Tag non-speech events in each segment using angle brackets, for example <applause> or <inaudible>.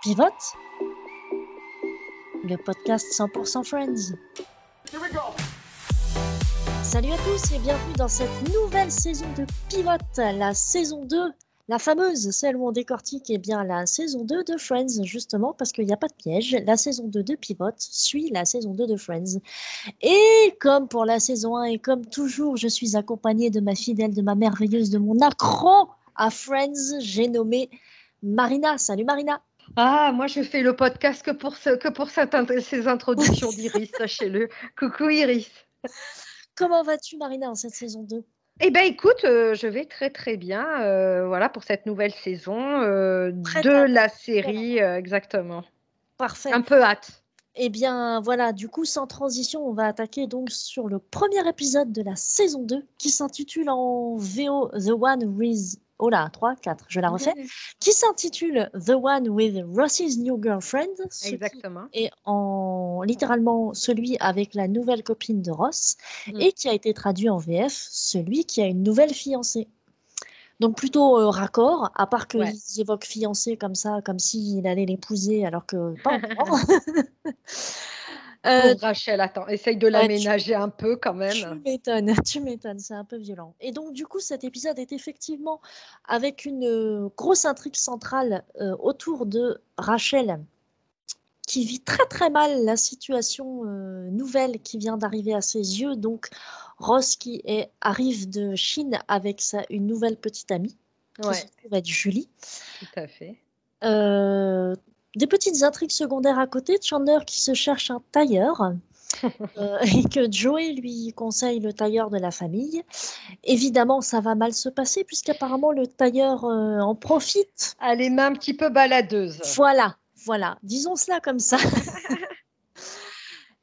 Pivote, le podcast 100% Friends. Salut à tous et bienvenue dans cette nouvelle saison de Pivote, la saison 2, la fameuse, celle où on décortique eh bien, la saison 2 de Friends, justement, parce qu'il n'y a pas de piège. La saison 2 de Pivote suit la saison 2 de Friends. Et comme pour la saison 1 et comme toujours, je suis accompagnée de ma fidèle, de ma merveilleuse, de mon accro à Friends, j'ai nommé Marina. Salut Marina ah, moi je fais le podcast que pour, ce, que pour cette, ces introductions <laughs> d'Iris, sachez-le. Coucou Iris. Comment vas-tu Marina en cette saison 2 eh bien, écoute, euh, je vais très très bien. euh, voilà pour cette nouvelle saison euh, de la série, exactement. Parfait. Un peu hâte. Eh bien voilà, du coup sans transition, on va attaquer donc sur le premier épisode de la saison 2 qui s'intitule en VO The One with... Oh là, 3, 4, je la refais. <laughs> Qui s'intitule The One with Ross's New Girlfriend. Exactement. est en littéralement celui avec la nouvelle copine de Ross Mm. et qui a été traduit en VF, celui qui a une nouvelle fiancée. Donc plutôt euh, raccord, à part qu'ils Ouais. évoquent fiancée comme ça, comme s'il allait l'épouser alors que pas <laughs> encore. <laughs> Euh, Rachel, attends, essaye de l'aménager un peu quand tu même. m'étonnes, tu m'étonnes, c'est un peu violent. Et donc, du coup, cet épisode est effectivement avec une euh, grosse intrigue centrale euh, autour de Rachel, qui vit très très mal la situation euh, nouvelle qui vient d'arriver à ses yeux. Donc, Ross qui est, arrive de Chine avec sa, une nouvelle petite amie, qui Ouais, se trouve être Julie. tout à fait. Euh, des petites intrigues secondaires à côté, Chandler qui se cherche un tailleur <laughs> euh, et que Joey lui conseille le tailleur de la famille. Évidemment, ça va mal se passer puisqu'apparemment le tailleur euh, en profite. Ah, les mains un petit peu baladeuses. Voilà, voilà, disons cela comme ça. <laughs>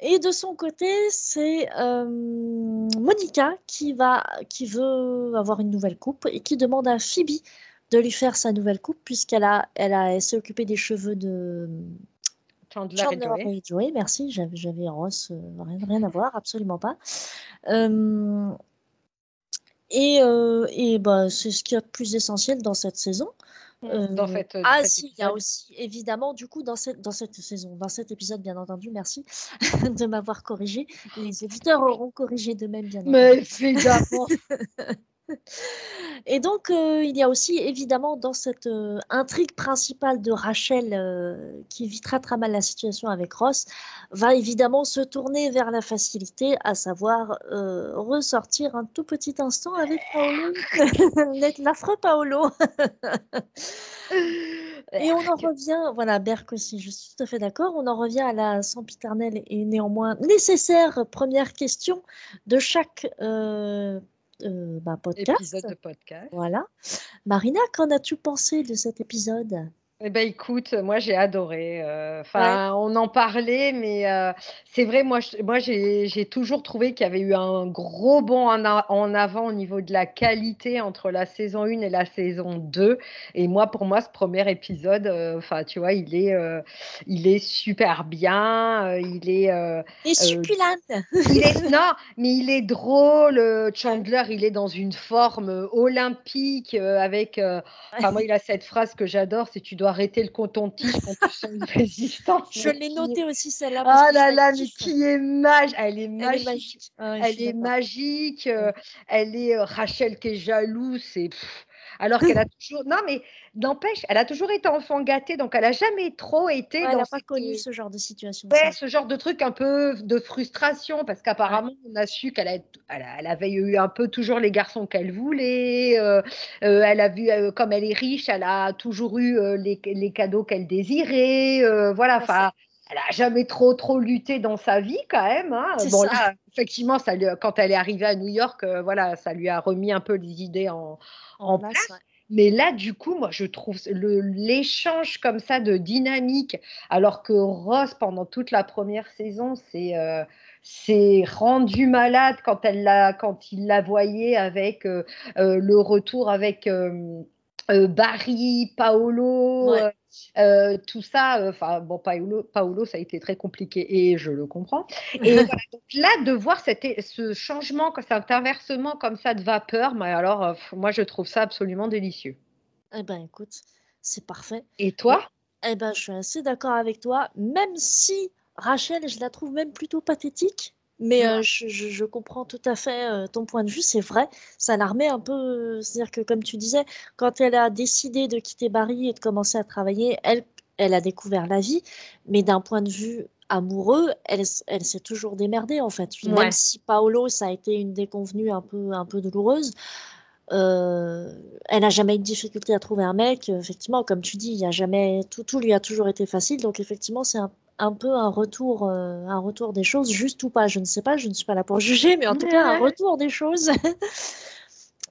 Et de son côté, c'est euh, Monica qui va, qui veut avoir une nouvelle coupe et qui demande à Phoebe de lui faire sa nouvelle coupe puisqu'elle a, elle a, elle s'est occupée des cheveux de Chandler, et Joey. et Joey. Merci, j'avais, j'avais Ross, euh, rien, rien à voir, absolument pas. Euh, et euh, et bah, c'est ce qu'il y a de plus essentiel dans cette saison. Euh, Dans cette, ah si, il y a aussi évidemment du coup dans cette dans cette saison, dans cet épisode bien entendu, merci <laughs> de m'avoir corrigé. Les éditeurs auront corrigé de même bien entendu. Mais évidemment. <laughs> Et donc euh, il y a aussi évidemment dans cette euh, intrigue principale de Rachel euh, qui vit très très mal la situation avec Ross, va évidemment se tourner vers la facilité, à savoir ressortir un tout petit instant avec Paolo, <laughs> l'affreux Paolo. <laughs> Et on en revient, voilà, Berk aussi, je suis tout à fait d'accord. On en revient à la sempiternelle et néanmoins nécessaire première question de chaque euh, bah, podcast. Épisode de podcast. Voilà. Marina, qu'en as-tu pensé de cet épisode? Eh ben écoute, moi j'ai adoré. euh, Enfin, on en parlait, mais euh, c'est vrai, moi, je- moi j'ai toujours trouvé qu'il y avait eu un gros bond en, a- en avant au niveau de la qualité entre la saison 1 et la saison 2. Et moi, pour moi, ce premier épisode, euh, enfin, tu vois, il est, il est super bien. il est, euh, Et succulente il est, <laughs> non, mais il est drôle. Chandler, il est dans une forme olympique avec. Enfin, moi, il a cette phrase que j'adore c'est tu dois arrêter le coton-tige quand tu sens une <laughs> résistance. Je l'ai qui- noté aussi celle-là. Ah là là, mais qui est magique. Elle est Elle magique. est magique. Ah je Elle est magique. euh, elle est euh, Rachel qui est jalouse. C'est. Alors <laughs> qu'elle a toujours. Non, mais n'empêche, elle a toujours été enfant gâtée, donc elle a jamais trop été Ouais, dans elle n'a pas cette- connu ce genre de situation. Ouais, ça. ce genre de truc un peu de frustration, parce qu'apparemment, on a su qu'elle a- elle avait eu un peu toujours les garçons qu'elle voulait. euh, euh, elle a vu, euh, comme elle est riche, elle a toujours eu euh, les, les cadeaux qu'elle désirait. euh, voilà, enfin, elle a jamais trop, trop lutté dans sa vie quand même. hein. Bon, ça. là, effectivement, ça lui- quand elle est arrivée à New York, euh, voilà, ça lui a remis un peu les idées en, en place, place. ouais. Mais là, du coup, moi, je trouve l'échange comme ça de dynamique, alors que Ross, pendant toute la première saison, c'est euh, s'est rendu malade quand, elle l'a, quand il la voyait avec euh, euh, le retour avec euh, Barry, Paolo, Ouais. euh, euh, tout ça. euh, bon, Paolo, Paolo, ça a été très compliqué et je le comprends. Et <laughs> voilà, donc là, de voir ce changement, cet inversement comme ça de vapeur, mais alors, moi, je trouve ça absolument délicieux. Eh ben, écoute, c'est parfait. Et toi? Eh ben, je suis assez d'accord avec toi, même si Rachel, je la trouve même plutôt pathétique. Mais euh, je, comprends tout à fait euh, ton point de vue, c'est vrai. Ça la remet un peu. C'est-à-dire que, comme tu disais, quand elle a décidé de quitter Barry et de commencer à travailler, elle, elle a découvert la vie. Mais d'un point de vue amoureux, elle, elle s'est toujours démerdée, en fait. Même si Paolo, ça a été une déconvenue un peu, un peu douloureuse. Euh, elle n'a jamais eu de difficulté à trouver un mec. Effectivement, comme tu dis, il y a jamais tout, tout lui a toujours été facile. Donc effectivement, c'est un, un, peu un retour, euh, un retour des choses, juste ou pas. Je ne sais pas, je ne suis pas là pour juger, mais en tout cas un retour des choses. <laughs>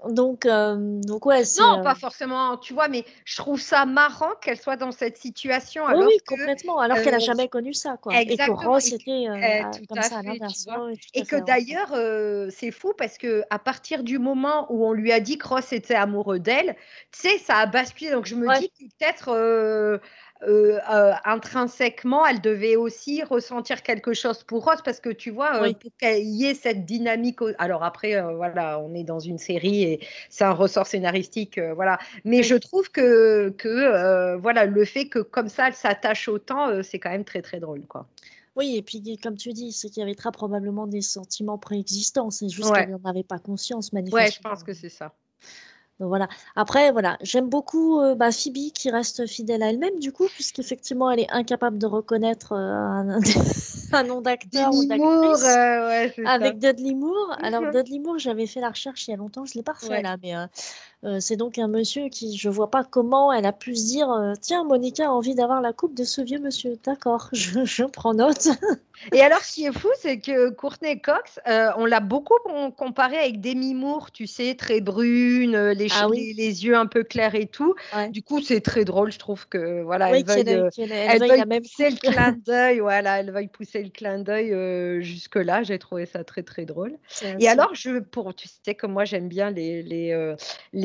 Donc, euh, donc ouais. Non, pas forcément, tu vois, mais je trouve ça marrant qu'elle soit dans cette situation. Alors oui, complètement, alors qu'elle n'a jamais connu ça, quoi. Exactement. Et que Ross était comme ça à l'inverse. et que d'ailleurs, c'est fou parce que à partir du moment où on lui a dit que Ross était amoureux d'elle, tu sais, ça a basculé. Donc je me dis que peut-être euh, euh, intrinsèquement, elle devait aussi ressentir quelque chose pour Ross parce que tu vois, euh, pour qu'il y ait cette dynamique. Alors après, voilà, on est dans une série et c'est un ressort scénaristique, voilà. Mais je trouve que, que voilà, le fait que comme ça, elle s'attache autant, c'est quand même très très drôle, quoi. Oui, et puis comme tu dis, c'est qu'il y avait très probablement des sentiments préexistants. C'est juste qu'elle n'en avait pas conscience, manifestement. Ouais, je pense que c'est ça. Donc voilà. Après, voilà, j'aime beaucoup euh, bah, Phoebe qui reste fidèle à elle-même, du coup, puisqu'effectivement, elle est incapable de reconnaître euh, un, <laughs> nom d'acteur ou d'actrice euh, avec Dudley Moore. Alors, Dudley Moore, j'avais fait la recherche il y a longtemps, je ne l'ai pas refait là, mais c'est donc un monsieur qui, je vois pas comment elle a pu se dire Tiens, Monica a envie d'avoir la coupe de ce vieux monsieur. D'accord, <laughs> je, je prends note. Et alors, ce qui est fou, c'est que Courtney Cox, on l'a beaucoup comparé avec Demi Moore, tu sais, très brune, les ah les, les, yeux un peu clairs et tout. Du coup, c'est très drôle, je trouve que voilà, elle, veuille, elle, elle, pousser le clin <laughs> d'œil, voilà, elle veuille pousser le clin d'œil euh, jusque là. J'ai trouvé ça très très drôle. Et alors, je pour tu sais que moi j'aime bien les les, euh,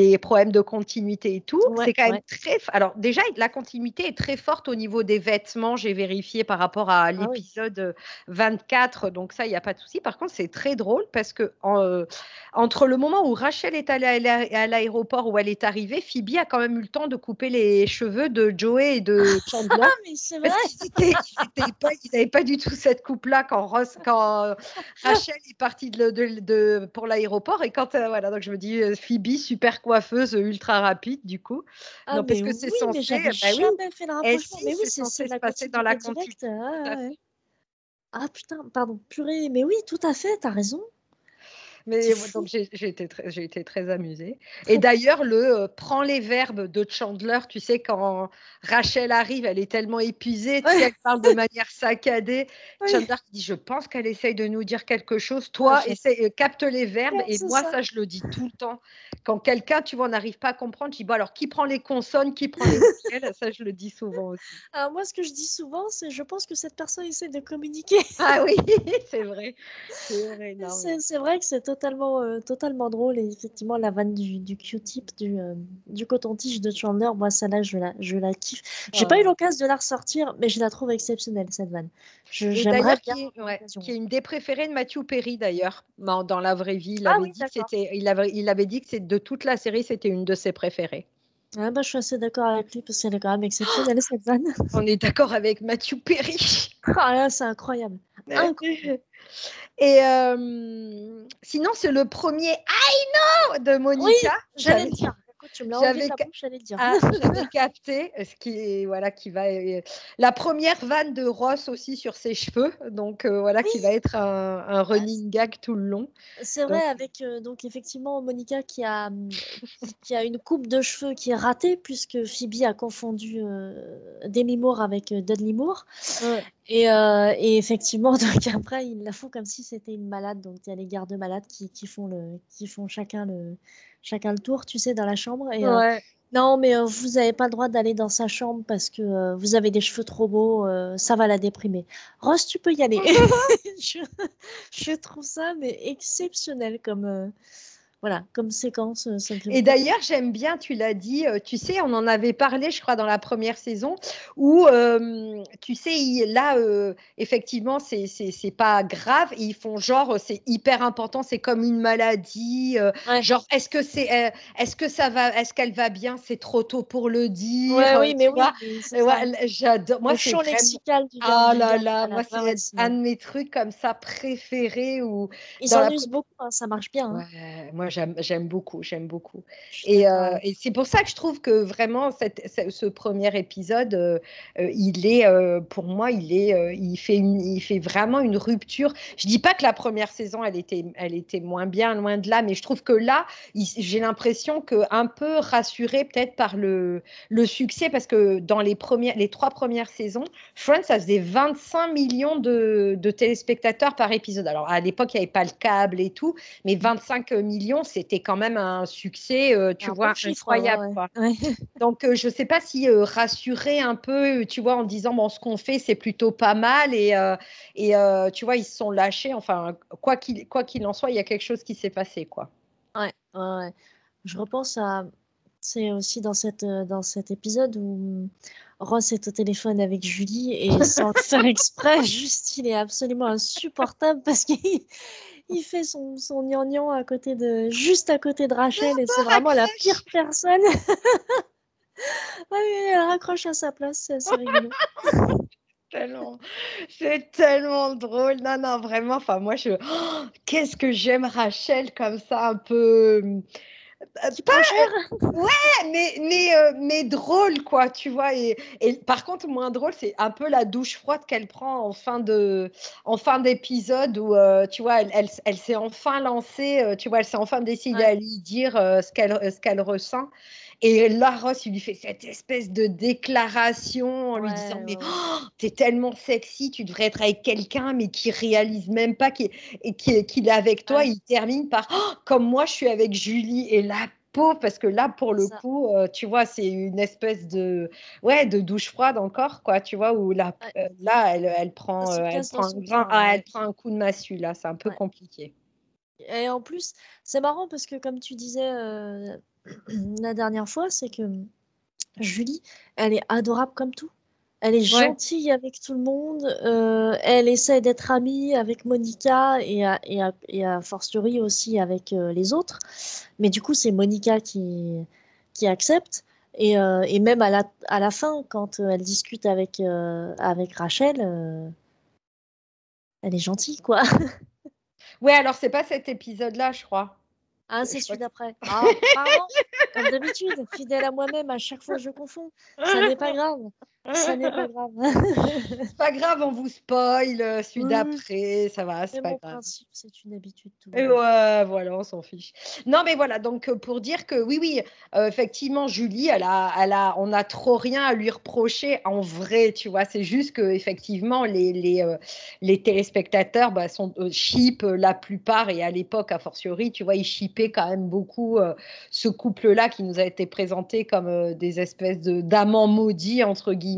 les problèmes de continuité et tout. c'est quand même très. Alors déjà, la continuité est très forte au niveau des vêtements. J'ai vérifié par rapport à ah l'épisode 24, donc ça, il n'y a pas de souci. Par contre, c'est très drôle parce que euh, entre le moment où Rachel est allée à l'aéroport aéroport où elle est arrivée, Phoebe a quand même eu le temps de couper les cheveux de Joey et de Chandler. ah, <laughs> mais c'est vrai. Ils n'avaient pas, du tout cette coupe-là quand, Ross, quand euh, Rachel est partie de, de, pour l'aéroport. Et quand, euh, voilà, donc je me dis, Phoebe, super coiffeuse, ultra rapide, du coup. Ah, non, parce que c'est oui, censé. Mais bah, jamais fait le rapprochement. mais oui, c'est censé se passer dans la continuité. Ah, ah, putain, pardon, purée, mais oui, tout à fait, t'as raison. Mais donc j'ai été, très, été très amusée. Et d'ailleurs, le euh, prends les verbes de Chandler, tu sais, quand Rachel arrive, elle est tellement épuisée, tu sais, elle parle de manière saccadée. <laughs> Chandler dit Je pense qu'elle essaye de nous dire quelque chose. Toi, euh, capte les verbes. et moi, ça. je le dis tout le temps. Quand quelqu'un, tu vois, n'arrive pas à comprendre, je dis Bon, alors qui prend les consonnes, qui prend les voyelles Ça, je le dis souvent aussi. <laughs> Alors, moi, ce que je dis souvent, c'est Je pense que cette personne essaie de communiquer. Ah oui, <laughs> c'est vrai. C'est vrai, vrai que c'est totalement, euh, totalement drôle. Et effectivement, la vanne du, du Q-tip, du, euh, du coton-tige de Chandler, moi, ça là, je la, je la kiffe. J'ai pas eu l'occasion de la ressortir, mais je la trouve exceptionnelle, cette vanne. J'aimerais bien. Qui, qui, est une des préférées de Matthew Perry, d'ailleurs, dans la vraie vie. Il, ah avait, dit que il, avait, il avait dit que de toute la série, c'était une de ses préférées. Ah bah, je suis assez d'accord avec lui parce qu'elle est quand même exceptionnelle cette vanne. <laughs> On est d'accord avec Matthew Perry. <laughs> Ah là, c'est incroyable. incroyable. Et euh, sinon, c'est le premier I know de Monica. Oui, j'allais le dire tu me l'as dire. Ah, <laughs> j'avais capté ce qui, voilà, qui va. Euh, la première vanne de Ross aussi sur ses cheveux, donc euh, voilà, qui va être un, running gag tout le long. C'est vrai, avec euh, donc effectivement Monica qui a, qui a une coupe de cheveux qui est ratée, puisque Phoebe a confondu Demi Moore avec Dudley Moore. Et, et, effectivement, <laughs> donc après, ils la font comme si c'était une malade. Donc, il y a les gardes malades qui, qui, font le, qui font chacun le, chacun le tour, tu sais, dans la chambre. Et, euh, non, mais euh, vous n'avez pas le droit d'aller dans sa chambre parce que euh, vous avez des cheveux trop beaux, ça va la déprimer. Rose, tu peux y aller. <laughs> <laughs> je, trouve ça mais exceptionnel comme, voilà, comme séquence. Euh, et d'ailleurs, j'aime bien, tu l'as dit, euh, tu sais, on en avait parlé, je crois, dans la première saison, où, euh, tu sais, là, effectivement, c'est pas grave, ils font genre, c'est hyper important, c'est comme une maladie, genre, est-ce que c'est, est-ce que ça va, est-ce qu'elle va bien, c'est trop tôt pour le dire. oui, mais oui, j'adore. Moi, c'est lexical du Ah là là, moi, c'est un de mes trucs comme ça préférés. Où, Ils en usent beaucoup, hein, ça marche bien. Hein. moi, j'aime beaucoup, j'aime beaucoup. Et, euh, et c'est pour ça que je trouve que vraiment cette, ce premier épisode, euh, euh, il est, pour moi, il est, il fait, il fait vraiment une rupture. Je dis pas que la première saison, elle était, elle était moins bien, loin de là, mais je trouve que là, j'ai l'impression que un peu rassuré peut-être par le, le succès, parce que dans les premières, les trois premières saisons, Friends, ça faisait 25 millions de, de téléspectateurs par épisode. Alors à l'époque, il n'y avait pas le câble et tout, mais 25 millions c'était quand même un succès, euh, tu vois, incroyable. <laughs> Donc, euh, je ne sais pas si euh, rassurer un peu, tu vois, en disant, bon, ce qu'on fait, c'est plutôt pas mal. Et, et tu vois, ils se sont lâchés. Enfin, quoi qu'il en soit, il y a quelque chose qui s'est passé, quoi. Ouais, ouais, Je repense à. C'est aussi dans, cette, dans cet épisode où Ross est au téléphone avec Julie et sans faire <laughs> exprès, juste il est absolument insupportable parce qu'il il fait son, son gnangnan à côté de, juste à côté de Rachel et c'est vraiment la pire personne. <laughs> elle raccroche à sa place, c'est assez rigolo. <laughs> c'est tellement drôle. Non, non, vraiment. Enfin, moi, je. Oh, <gasps> qu'est-ce que j'aime Rachel comme ça, un peu pas cher. Ouais, mais, mais, euh, mais drôle, quoi, tu vois. Et, et, par contre, moins drôle, c'est un peu la douche froide qu'elle prend en fin de en fin d'épisode où, euh, tu vois, elle, elle, elle s'est enfin lancée, euh, tu vois, elle s'est enfin décidée à lui dire ce qu'elle ce qu'elle ressent. Et là, Ross, il lui fait cette espèce de déclaration en lui disant Mais oh, t'es tellement sexy, tu devrais être avec quelqu'un, mais qui réalise même pas qu'il est avec toi. Il termine par oh, Comme moi, je suis avec Julie. Et la pauvre, parce que là, pour le coup, euh, tu vois, c'est une espèce de, ouais, de douche froide encore, quoi, tu vois, où là, euh, là elle, elle, prend, euh, elle, prend un, ah, elle prend un coup de massue, là, c'est un peu compliqué. Et en plus, c'est marrant parce que, comme tu disais <clears throat> la dernière fois, c'est que Julie, elle est adorable comme tout. Elle est gentille avec tout le monde. Euh, elle essaie d'être amie avec Monica et à, et et fortiori aussi avec euh, les autres. Mais du coup, c'est Monica qui, qui accepte. Et, euh, et même à la, à la, fin, quand elle discute avec, avec Rachel, elle est gentille, quoi. <laughs> ouais, alors c'est pas cet épisode-là, je crois. Ah, c'est celui d'après. <laughs> Ah, pardon, comme d'habitude, fidèle à moi-même, à chaque fois je confonds. Ça n'est pas <laughs> grave. Ça n'est pas <laughs> grave. c'est pas grave, on vous spoil euh, celui d'après, ça va, c'est pas grave. C'est une habitude. Tout Et ouais, voilà, on s'en fiche. Non, mais voilà, donc euh, pour dire que oui, oui, euh, effectivement, Julie, elle a, elle a, on a trop rien à lui reprocher en vrai, tu vois. C'est juste que effectivement, les, les, les téléspectateurs bah, sont chip la plupart et à l'époque, a fortiori, tu vois, ils chippaient quand même beaucoup ce couple-là qui nous a été présenté comme des espèces de d'amants maudits entre guillemets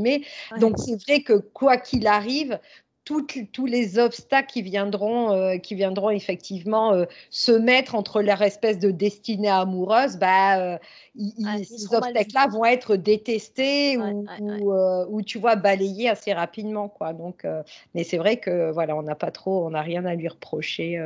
donc c'est vrai que quoi qu'il arrive, tous les obstacles qui viendront, euh, qui viendront effectivement euh, se mettre entre leur espèce de destinée amoureuse, bah, euh, ces obstacles-là vont être détestés ou, tu vois balayés assez rapidement, quoi. Donc, mais c'est vrai que voilà, on n'a pas trop, on n'a rien à lui reprocher.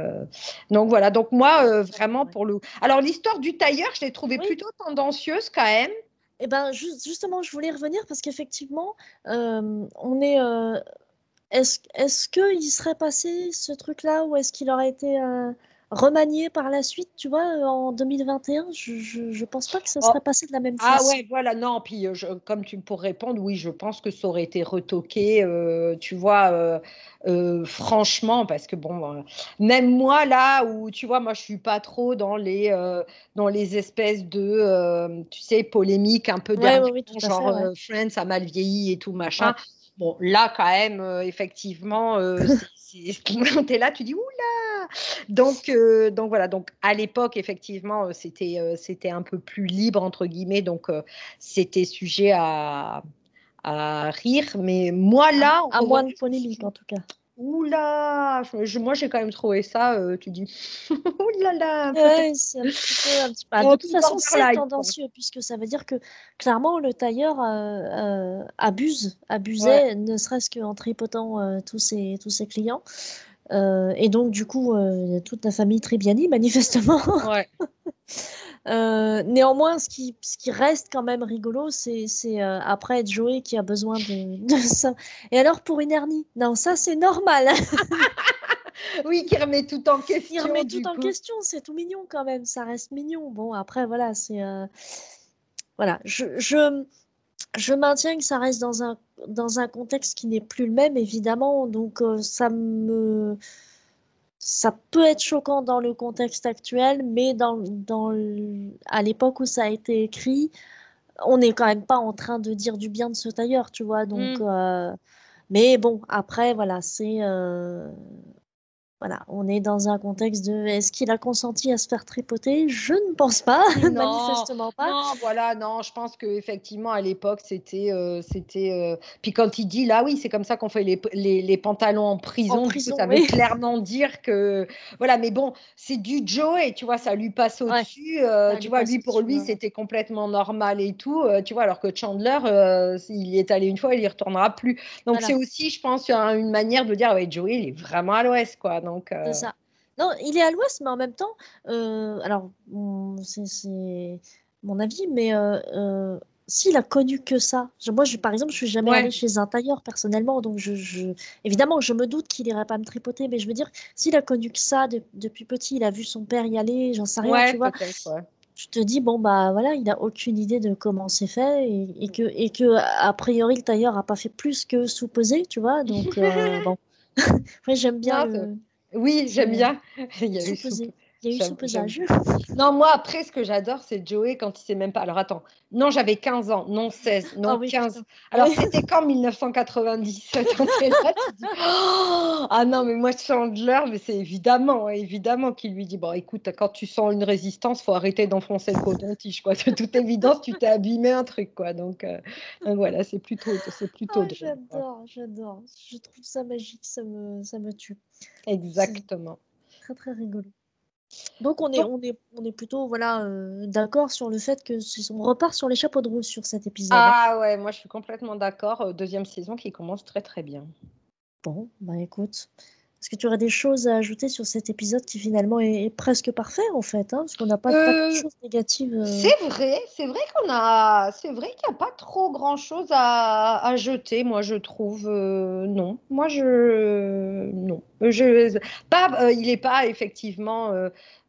Donc voilà. Donc moi, vraiment pour le. Alors l'histoire du tailleur, je l'ai trouvée plutôt tendancieuse quand même. Eh ben, justement, je voulais revenir parce qu'effectivement, euh, on est. Euh, est-ce est qu'il serait passé ce truc-là ou est-ce qu'il aurait été euh, remanié par la suite, tu vois, en 2021 Je ne pense pas que ça serait oh. passé de la même ah façon. Ah ouais, voilà, non. Puis, comme tu pour répondre, oui, je pense que ça aurait été retoqué, tu vois. Euh, franchement, parce que bon, même moi là où tu vois, moi je suis pas trop dans les euh, dans les espèces de, euh, tu sais, polémiques un peu genre Friends a mal vieilli et tout machin. Bon, là quand même, effectivement, <laughs> tu <laughs> es là, tu dis oula. Donc donc voilà, donc à l'époque effectivement c'était c'était un peu plus libre entre guillemets, donc c'était sujet à à rire, mais moi là, à moins de polémique en tout cas. oula, moi j'ai quand même trouvé ça, euh, tu dis, <laughs> oulala. Ouais, c'est un petit peu, un petit peu. de toute façon, c'est tendancieux, puisque ça veut dire que clairement le tailleur euh, abuse, abusait, ne serait-ce qu'en tripotant tous, ses, tous ses clients. Et donc, du coup, toute la famille Tribiani, <laughs> manifestement. Ouais. <laughs> Euh, néanmoins, ce qui, ce qui reste quand même rigolo, c'est euh, après Joey qui a besoin <laughs> de, ça. Et alors pour une hernie? Non, ça c'est normal. oui, qui remet tout en question. Qui remet tout en question, c'est tout mignon quand même, ça reste mignon. Bon, après voilà, c'est. Euh, voilà, je, je, je, maintiens que ça reste dans un, dans un contexte qui n'est plus le même, évidemment. Donc ça me ça peut être choquant dans le contexte actuel, mais dans, dans à l'époque où ça a été écrit, on n'est quand même pas en train de dire du bien de ce tailleur, tu vois. Donc, mm. euh, mais bon, après, voilà, c'est euh, voilà, on est dans un contexte de est-ce qu'il a consenti à se faire tripoter? Je ne pense pas, <laughs> manifestement pas. Non, voilà, non, je pense qu'effectivement à l'époque c'était. Euh, c'était euh, Puis quand il dit là, oui, c'est comme ça qu'on fait les, les, pantalons en prison, ça veut clairement dire que. Voilà, mais bon, c'est du Joe et tu vois, ça lui passe au-dessus. Euh, tu vois, lui, pour lui, c'était complètement normal et tout. tu vois, alors que Chandler, il y est allé une fois, il y retournera plus. Donc c'est aussi, je pense, une manière de dire, ouais, Joey, il est vraiment à l'ouest, quoi. C'est euh, ça. Non, il est à l'ouest, mais en même temps, euh, alors, c'est mon avis, mais euh, s'il a connu que ça, moi, je, par exemple, je suis jamais allée chez un tailleur personnellement, donc je, évidemment, je me doute qu'il irait pas me tripoter, mais je veux dire, s'il a connu que ça depuis petit, il a vu son père y aller, j'en sais rien, tu vois. Je te dis, bon, bah voilà, il a aucune idée de comment c'est fait et, que, et que, a priori, le tailleur a pas fait plus que supposer, tu vois, donc <laughs> bon. <laughs> j'aime bien. le... Oui, j'aime bien. <laughs> Il y a eu il y a eu pesage. Non, moi, après, ce que j'adore, c'est Joey quand il sait même pas. Alors, attends. Non, j'avais 15 ans. Non, 16. Non, 15. Alors, c'était quand 1990 <laughs> Ah non, mais moi, Chandler, mais c'est évidemment, évidemment qu'il lui dit Bon, écoute, quand tu sens une résistance, faut arrêter d'enfoncer le coton-tige, quoi. De toute évidence, tu t'es abîmé un truc, quoi. Donc, euh, voilà, c'est plutôt. C'est plutôt oh, j'adore, j'adore. Je trouve ça magique, ça me, ça me tue. Exactement. Très, très rigolo. Donc on est, on est, on est plutôt voilà, euh, d'accord sur le fait que on repart sur les chapeaux de roue sur cet épisode. Ah ouais, moi je suis complètement d'accord. Euh, deuxième saison qui commence très très bien. Bon, bah écoute, est-ce que tu aurais des choses à ajouter sur cet épisode qui finalement est, presque parfait en fait, hein, parce qu'on n'a pas, de euh, choses négatives. C'est vrai, c'est vrai qu'on a, c'est vrai qu'il n'y a pas trop grand chose à, à jeter, moi je trouve. non, moi je, non. Je, pas, il n'est pas effectivement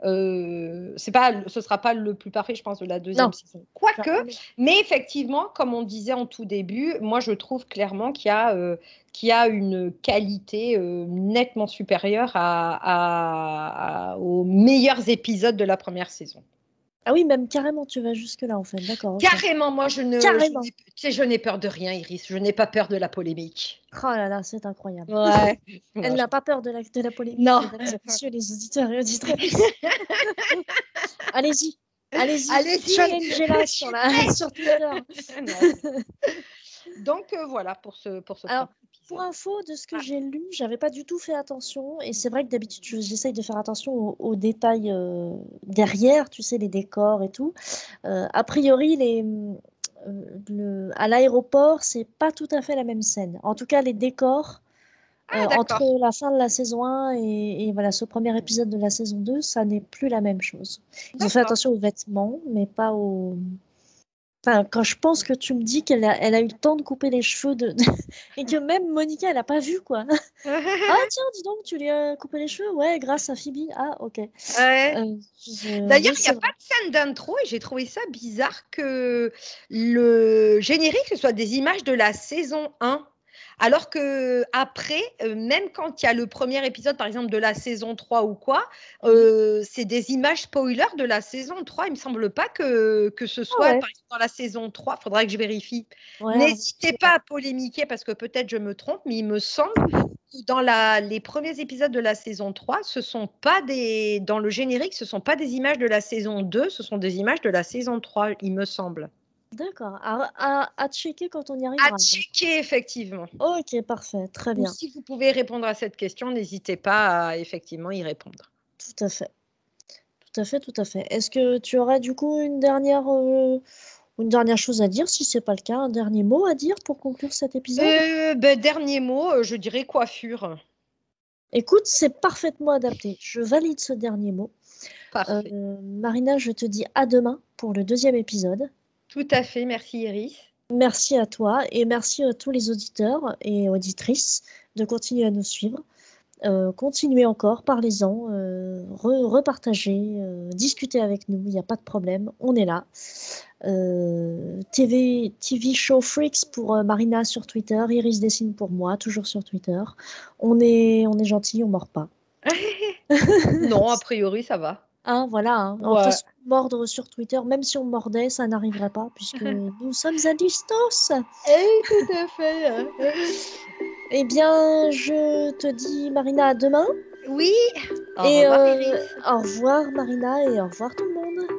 euh, c'est pas, ce sera pas le plus parfait, je pense, de la deuxième saison. Quoique, mais effectivement, comme on disait en tout début, moi je trouve clairement qu'il y a, euh, qu'il y a une qualité euh, nettement supérieure à, aux meilleurs épisodes de la première saison. Ah oui, même carrément, tu vas jusque-là, en fait. D'accord. Carrément, moi, je ne. Carrément. Je, tu sais, je n'ai peur de rien, Iris. Je n'ai pas peur de la polémique. Oh là là, c'est incroyable. Ouais. <laughs> Elle n'a pas peur de la, de la polémique. Non. Messieurs les auditeurs et auditrices. <laughs> Allez-y. Allez-y. Allez-y. Challengez-la sur, la, <laughs> sur Twitter. Donc euh, voilà pour ce pour ce. Alors, pour info, de ce que ah. j'ai lu, j'avais pas du tout fait attention. Et c'est vrai que d'habitude, j'essaye de faire attention aux, détails euh, derrière, tu sais, les décors et tout. Euh, a priori, les, le, à l'aéroport, c'est pas tout à fait la même scène. En tout cas, les décors. Ah, entre la fin de la saison 1 et, et, voilà ce premier épisode de la saison 2, ça n'est plus la même chose. Ils ont fait attention aux vêtements, mais pas aux, quand je pense que tu me dis qu'elle a, elle a eu le temps de couper les cheveux de, <laughs> et que même Monica, elle a pas vu quoi. <laughs> <laughs> ah tiens, dis donc, tu lui as coupé les cheveux? Ouais, grâce à Phoebe. Ah ok. Euh, D'ailleurs, il n'y a pas de scène d'intro et j'ai trouvé ça bizarre que le générique ce soit des images de la saison 1 alors que après, euh, même quand il y a le premier épisode, par exemple, de la saison 3 ou quoi, euh, c'est des images spoilers de la saison 3. Il me semble pas que, que ce soit, par exemple, dans la saison 3. Il faudra que je vérifie. N'hésitez pas à polémiquer parce que peut-être je me trompe, mais il me semble que dans la, les premiers épisodes de la saison 3, ce sont pas des, dans le générique, ce sont pas des images de la saison 2, ce sont des images de la saison 3, il me semble. D'accord. À, à, checker quand on y arrivera. À checker, effectivement. Ok, parfait. Très bien. si vous pouvez répondre à cette question, n'hésitez pas à effectivement y répondre. Tout à fait. Tout à fait, tout à fait. Est-ce que tu aurais du coup une dernière, euh, une dernière chose à dire Si c'est pas le cas, un dernier mot à dire pour conclure cet épisode? Euh, ben, Dernier mot, euh, je dirais coiffure. Écoute, c'est parfaitement adapté. Je valide ce dernier mot. Parfait. Marina, je te dis à demain pour le deuxième épisode. Tout à fait, merci Iris. Merci à toi et merci à tous les auditeurs et auditrices de continuer à nous suivre. Euh, continuez encore, parlez-en, euh, repartagez, euh, discutez avec nous, il n'y a pas de problème, on est là. TV, TV Show Freaks pour Marina sur Twitter, Iris Dessine pour moi, toujours sur Twitter. On est, on est gentil, on mord pas. <laughs> <laughs> non, a priori ça va. Hein, voilà, hein. mordre sur Twitter, même si on mordait, ça n'arriverait pas, puisque <laughs> nous sommes à distance. Eh, tout à fait. Hein. eh bien, je te dis, Marina, à demain. Oui. Au et revoir, euh, au revoir, Marina, et au revoir tout le monde.